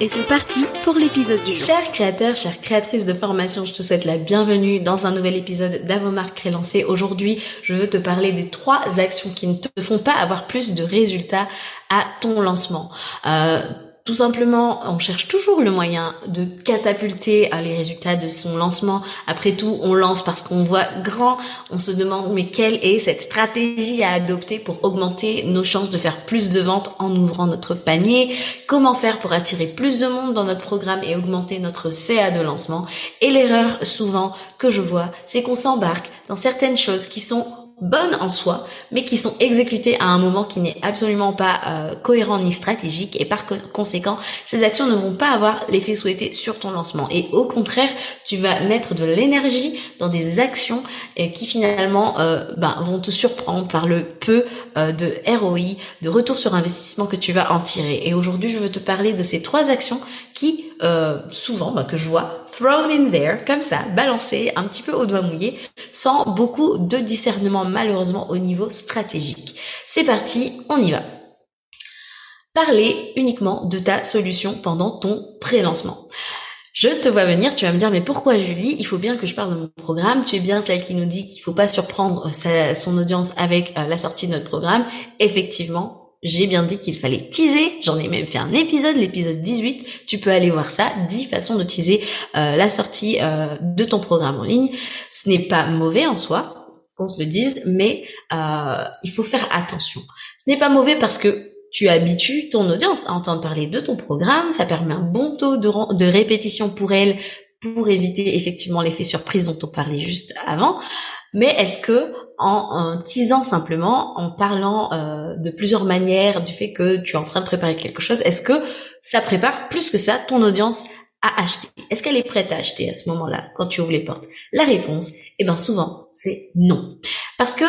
et c'est parti pour l'épisode du jour. Chers créateurs, chères créatrices de formation, je te souhaite la bienvenue dans un nouvel épisode d'Avomark Crélancé. Aujourd'hui, je veux te parler des trois actions qui ne te font pas avoir plus de résultats à ton lancement. Euh, tout simplement, on cherche toujours le moyen de catapulter les résultats de son lancement. Après tout, on lance parce qu'on voit grand. On se demande mais quelle est cette stratégie à adopter pour augmenter nos chances de faire plus de ventes en ouvrant notre panier? Comment faire pour attirer plus de monde dans notre programme et augmenter notre CA de lancement? Et l'erreur souvent que je vois, c'est qu'on s'embarque dans certaines choses qui sont bonnes en soi, mais qui sont exécutées à un moment qui n'est absolument pas euh, cohérent ni stratégique, et par conséquent, ces actions ne vont pas avoir l'effet souhaité sur ton lancement. Et au contraire, tu vas mettre de l'énergie dans des actions euh, qui finalement euh, ben, vont te surprendre par le peu de ROI, de retour sur investissement que tu vas en tirer. Et aujourd'hui, je veux te parler de ces trois actions qui, souvent, ben, que je vois thrown in there, comme ça, balancé un petit peu au doigt mouillé, sans beaucoup de discernement malheureusement au niveau stratégique. C'est parti, on y va. Parler uniquement de ta solution pendant ton pré-lancement. Je te vois venir, tu vas me dire, mais pourquoi Julie? Il faut bien que je parle de mon programme. Tu es bien celle qui nous dit qu'il faut pas surprendre son audience avec euh, la sortie de notre programme. Effectivement, j'ai bien dit qu'il fallait teaser. J'en ai même fait un épisode, l'épisode 18. Tu peux aller voir ça. 10 façons de teaser euh, la sortie euh, de ton programme en ligne. Ce n'est pas mauvais en soi, qu'on se le dise, mais euh, il faut faire attention. Ce n'est pas mauvais parce que tu habitues ton audience à entendre parler de ton programme. Ça permet un bon taux de, de répétition pour elle pour éviter effectivement l'effet surprise dont on parlait juste avant. Mais est-ce que en, teasant simplement, en parlant euh, de plusieurs manières du fait que tu es en train de préparer quelque chose, est-ce que ça prépare plus que ça ton audience à acheter? Est-ce qu'elle est prête à acheter à ce moment-là quand tu ouvres les portes? La réponse, eh ben souvent, c'est non. Parce que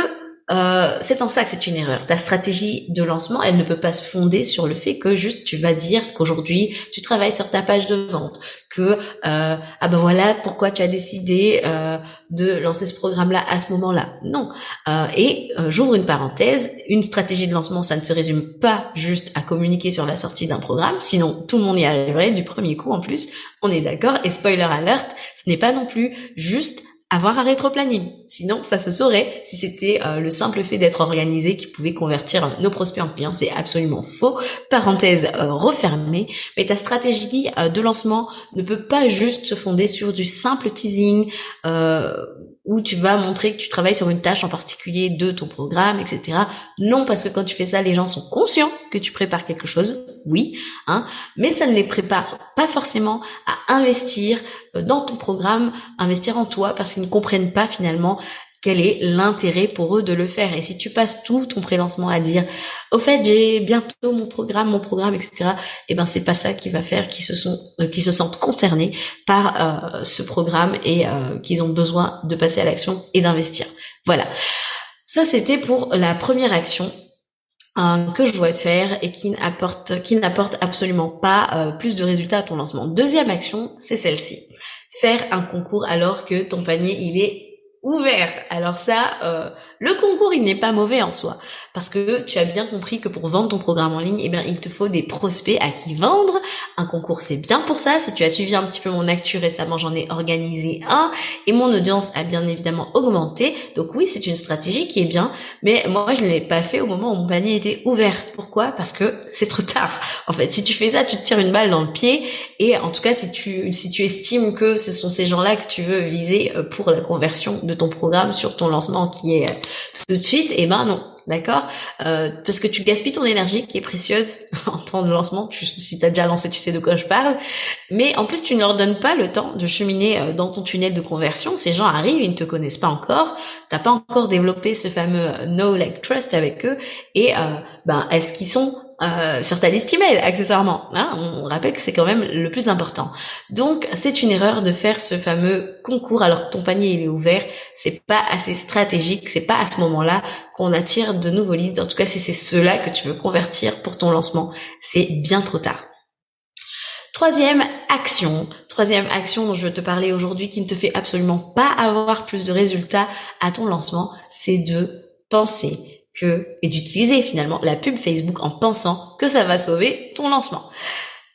euh, c'est en ça que c'est une erreur. Ta stratégie de lancement, elle ne peut pas se fonder sur le fait que juste tu vas dire qu'aujourd'hui tu travailles sur ta page de vente, que euh, ah ben voilà pourquoi tu as décidé euh, de lancer ce programme-là à ce moment-là. Non. Et j'ouvre une parenthèse. Une stratégie de lancement, ça ne se résume pas juste à communiquer sur la sortie d'un programme, sinon tout le monde y arriverait du premier coup en plus. On est d'accord. Et spoiler alert, ce n'est pas non plus juste avoir un rétro-planning. Sinon, ça se saurait si c'était euh, le simple fait d'être organisé qui pouvait convertir nos prospects en clients. C'est absolument faux. Parenthèse euh, refermée. Mais ta stratégie euh, de lancement ne peut pas juste se fonder sur du simple teasing où tu vas montrer que tu travailles sur une tâche en particulier de ton programme, etc. Non, parce que quand tu fais ça, les gens sont conscients que tu prépares quelque chose, oui, hein, mais ça ne les prépare pas forcément à investir euh, dans ton programme, investir en toi, parce qu'ils ne comprennent pas finalement quel est l'intérêt pour eux de le faire. Et si tu passes tout ton prélancement à dire, au fait, j'ai bientôt mon programme, mon programme, etc. Eh ben, c'est pas ça qui va faire qu'ils se euh, sentent concernés par euh, ce programme et euh, qu'ils ont besoin de passer à l'action et d'investir. Voilà. Ça, c'était pour la première action que je dois faire et qui n'apporte absolument pas plus de résultats à ton lancement. Deuxième action, c'est celle-ci. Faire un concours alors que ton panier il est ouvert. Alors ça, euh, le concours, il n'est pas mauvais en soi, parce que tu as bien compris que pour vendre ton programme en ligne, eh bien, il te faut des prospects à qui vendre. Un concours, c'est bien pour ça. Si tu as suivi un petit peu mon actu récemment, j'en ai organisé un, et mon audience a bien évidemment augmenté. Donc oui, c'est une stratégie qui est bien, mais moi, je ne l'ai pas fait au moment où mon panier était ouvert. Pourquoi? Parce que c'est trop tard. En fait, si tu fais ça, tu te tires une balle dans le pied, et en tout cas, si tu si tu estimes que ce sont ces gens-là que tu veux viser euh, pour la conversion de ton programme sur ton lancement qui est euh, tout de suite, et eh ben non, d'accord? Euh, Parce que tu gaspilles ton énergie qui est précieuse en temps de lancement. Tu, si tu as déjà lancé, tu sais de quoi je parle. Mais en plus, tu ne leur donnes pas le temps de cheminer euh, dans ton tunnel de conversion. Ces gens arrivent, ils ne te connaissent pas encore. T'as pas encore développé ce fameux euh, no like trust avec eux. Et ben, est-ce qu'ils sont euh, sur ta liste email, accessoirement. Hein on rappelle que c'est quand même le plus important. Donc, c'est une erreur de faire ce fameux concours alors que ton panier il est ouvert. C'est pas assez stratégique. C'est pas à ce moment-là qu'on attire de nouveaux leads. En tout cas, si c'est ceux-là que tu veux convertir pour ton lancement, c'est bien trop tard. Troisième action, troisième action dont je te parler aujourd'hui qui ne te fait absolument pas avoir plus de résultats à ton lancement, c'est de penser que et d'utiliser finalement la pub Facebook en pensant que ça va sauver ton lancement.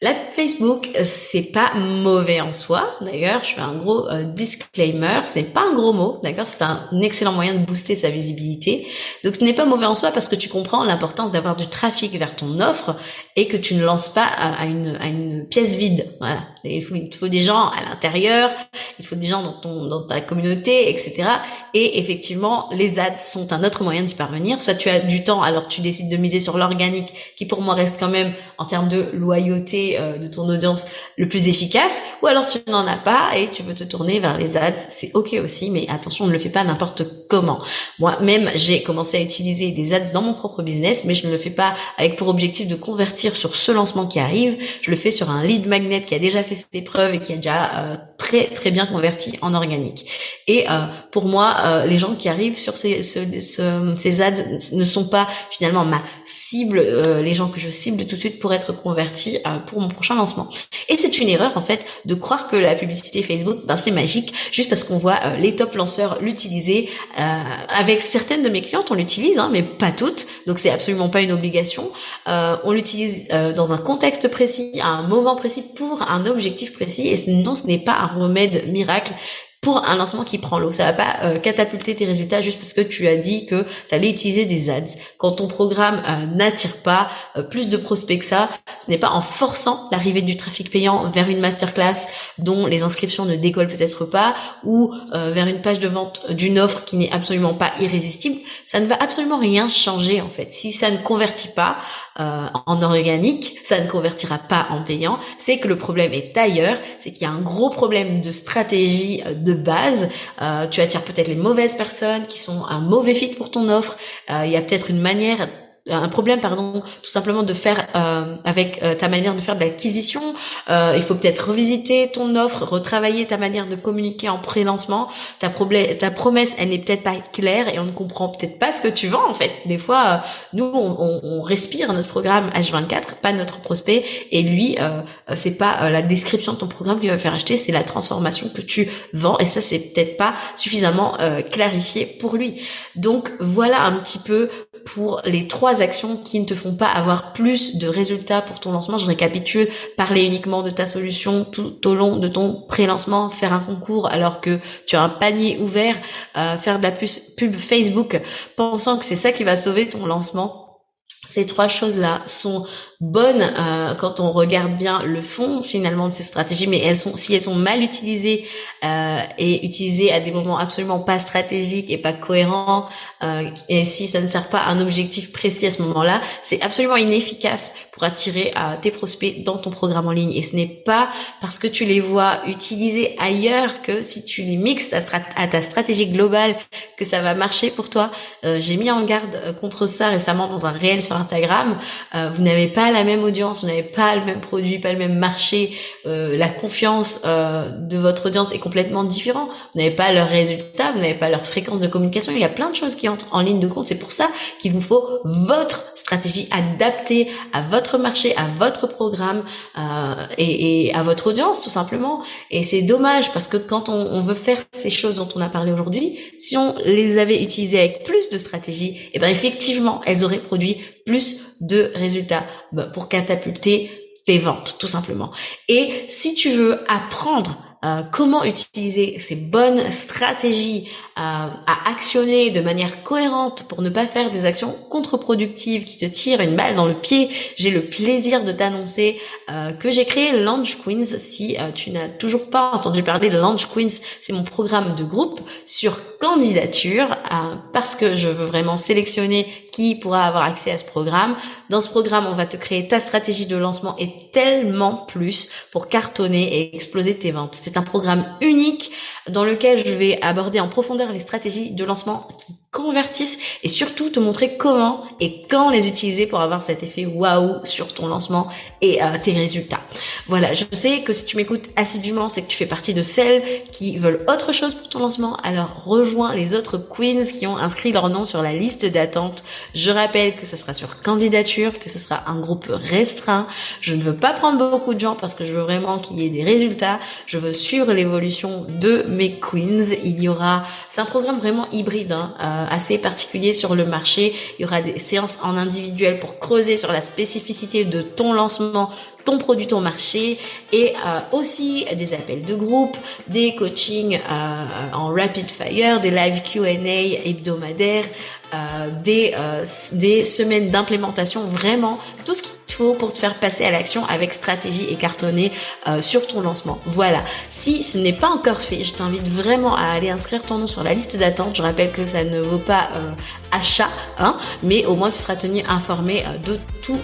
La Facebook, c'est pas mauvais en soi. D'ailleurs, je fais un gros euh, disclaimer. C'est pas un gros mot, d'accord C'est un excellent moyen de booster sa visibilité. Donc, ce n'est pas mauvais en soi parce que tu comprends l'importance d'avoir du trafic vers ton offre et que tu ne lances pas à, une, à une pièce vide. Voilà. Il, faut, il faut des gens à l'intérieur, il faut des gens dans ton dans ta communauté, etc. Et effectivement, les ads sont un autre moyen d'y parvenir. Soit tu as du temps, alors tu décides de miser sur l'organique, qui pour moi reste quand même en termes de loyauté euh, de ton audience le plus efficace, ou alors tu n'en as pas et tu veux te tourner vers les ads, c'est ok aussi, mais attention, on ne le fait pas n'importe comment. Moi-même, j'ai commencé à utiliser des ads dans mon propre business, mais je ne le fais pas avec pour objectif de convertir sur ce lancement qui arrive. Je le fais sur un lead magnet qui a déjà fait ses preuves et qui a déjà euh, très très bien converti en organique. Et euh, pour moi, euh, les gens qui arrivent sur ces, ces ads ne sont pas finalement ma cible, euh, les gens que je cible tout de suite pour être convertis pour mon prochain lancement. Et c'est une erreur en fait de croire que la publicité Facebook, ben, c'est magique juste parce qu'on voit les top lanceurs l'utiliser. avec certaines de mes clientes, on l'utilise, hein, mais pas toutes. Donc c'est absolument pas une obligation. on l'utilise dans un contexte précis, à un moment précis, pour un objectif précis. Et sinon, ce n'est pas un remède miracle pour un lancement qui prend l'eau. Ça va pas euh, catapulter tes résultats juste parce que tu as dit que tu allais utiliser des ads. Quand ton programme euh, n'attire pas euh, plus de prospects que ça, ce n'est pas en forçant l'arrivée du trafic payant vers une masterclass dont les inscriptions ne décollent peut-être pas ou vers une page de vente d'une offre qui n'est absolument pas irrésistible. Ça ne va absolument rien changer en fait. Si ça ne convertit pas, euh, en organique, ça ne convertira pas en payant, c'est que le problème est ailleurs, c'est qu'il y a un gros problème de stratégie euh, de base. Euh, tu attires peut-être les mauvaises personnes qui sont un mauvais fit pour ton offre. il y a peut-être une manière un problème pardon tout simplement de faire euh, avec euh, ta manière de faire de l'acquisition. Euh, il faut peut-être revisiter ton offre retravailler ta manière de communiquer en pré-lancement. Ta ta promesse elle n'est peut-être pas claire et on ne comprend peut-être pas ce que tu vends en fait. Des fois euh, nous on, on, on, respire notre programme H24 pas notre prospect. Et lui euh, c'est pas la description de ton programme qui va faire acheter c'est la transformation que tu vends. Et ça c'est peut-être pas suffisamment clarifié pour lui. Donc voilà un petit peu pour les trois actions qui ne te font pas avoir plus de résultats pour ton lancement. Je récapitule, parler uniquement de ta solution tout au long de ton pré-lancement, faire un concours alors que tu as un panier ouvert, euh, faire de la pub Facebook pensant que c'est ça qui va sauver ton lancement. Ces trois choses-là sont bonnes euh, quand on regarde bien le fond finalement de ces stratégies, mais elles sont si elles sont mal utilisées euh, et utilisées à des moments absolument pas stratégiques et pas cohérents, euh, et si ça ne sert pas à un objectif précis à ce moment-là, c'est absolument inefficace pour attirer euh, tes prospects dans ton programme en ligne. Et ce n'est pas parce que tu les vois utilisés ailleurs que si tu les mixes à, ta stratégie globale que ça va marcher pour toi. Euh, j'ai mis en garde contre ça récemment dans un réel sur Instagram. vous n'avez pas la même audience, vous n'avez pas le même produit, pas le même marché, euh, la confiance euh, de votre audience est complètement différent. Vous n'avez pas leurs résultats, vous n'avez pas leur fréquence de communication. Il y a plein de choses qui entrent en ligne de compte. C'est pour ça qu'il vous faut votre stratégie adaptée à votre marché, à votre programme euh, et, à votre audience tout simplement. Et c'est dommage parce que quand on, veut faire ces choses dont on a parlé aujourd'hui, si on les avait utilisées avec plus de stratégie, et eh ben effectivement, elles auraient produit plus de résultats pour catapulter tes ventes, tout simplement. Et si tu veux apprendre euh, comment utiliser ces bonnes stratégies euh, à actionner de manière cohérente pour ne pas faire des actions contre-productives qui te tirent une balle dans le pied, j'ai le plaisir de t'annoncer euh, que j'ai créé Launch Queens. Si tu n'as toujours pas entendu parler de Launch Queens, c'est mon programme de groupe sur candidature parce que je veux vraiment sélectionner qui pourra avoir accès à ce programme. Dans ce programme, on va te créer ta stratégie de lancement et tellement plus pour cartonner et exploser tes ventes. C'est un programme unique dans lequel je vais aborder en profondeur les stratégies de lancement qui convertissent et surtout te montrer comment et quand les utiliser pour avoir cet effet waouh sur ton lancement et euh, tes résultats. Voilà, je sais que si tu m'écoutes assidûment, c'est que tu fais partie de celles qui veulent autre chose pour ton lancement. Alors rejoins les autres queens qui ont inscrit leur nom sur la liste d'attente. Je rappelle que ça sera sur candidature, que ce sera un groupe restreint. Je ne veux pas prendre beaucoup de gens parce que je veux vraiment qu'il y ait des résultats. Je veux suivre l'évolution de mes queens. Il y aura, c'est un programme vraiment hybride. Hein, euh, assez particulier sur le marché. Il y aura des séances en individuel pour creuser sur la spécificité de ton lancement, ton produit, ton marché et euh, aussi des appels de groupe, des coachings euh, en rapid fire, des live Q&A hebdomadaires, des, des semaines d'implémentation, vraiment tout ce qui faut pour te faire passer à l'action avec stratégie et cartonner euh, sur ton lancement. Voilà. Si ce n'est pas encore fait, je t'invite vraiment à aller inscrire ton nom sur la liste d'attente. Je rappelle que ça ne vaut pas euh, achat, hein, mais au moins tu seras tenu informé euh, de tout,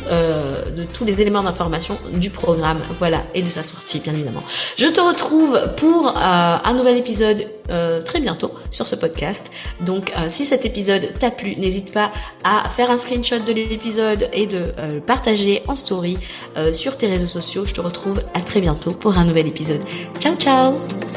de tous les éléments d'information du programme. Voilà, et de sa sortie, bien évidemment. Je te retrouve pour un nouvel épisode très bientôt sur ce podcast. Donc, si cet épisode t'a plu, n'hésite pas à faire un screenshot de l'épisode et de partager en story euh, sur tes réseaux sociaux. Je te retrouve à très bientôt pour un nouvel épisode. Ciao ciao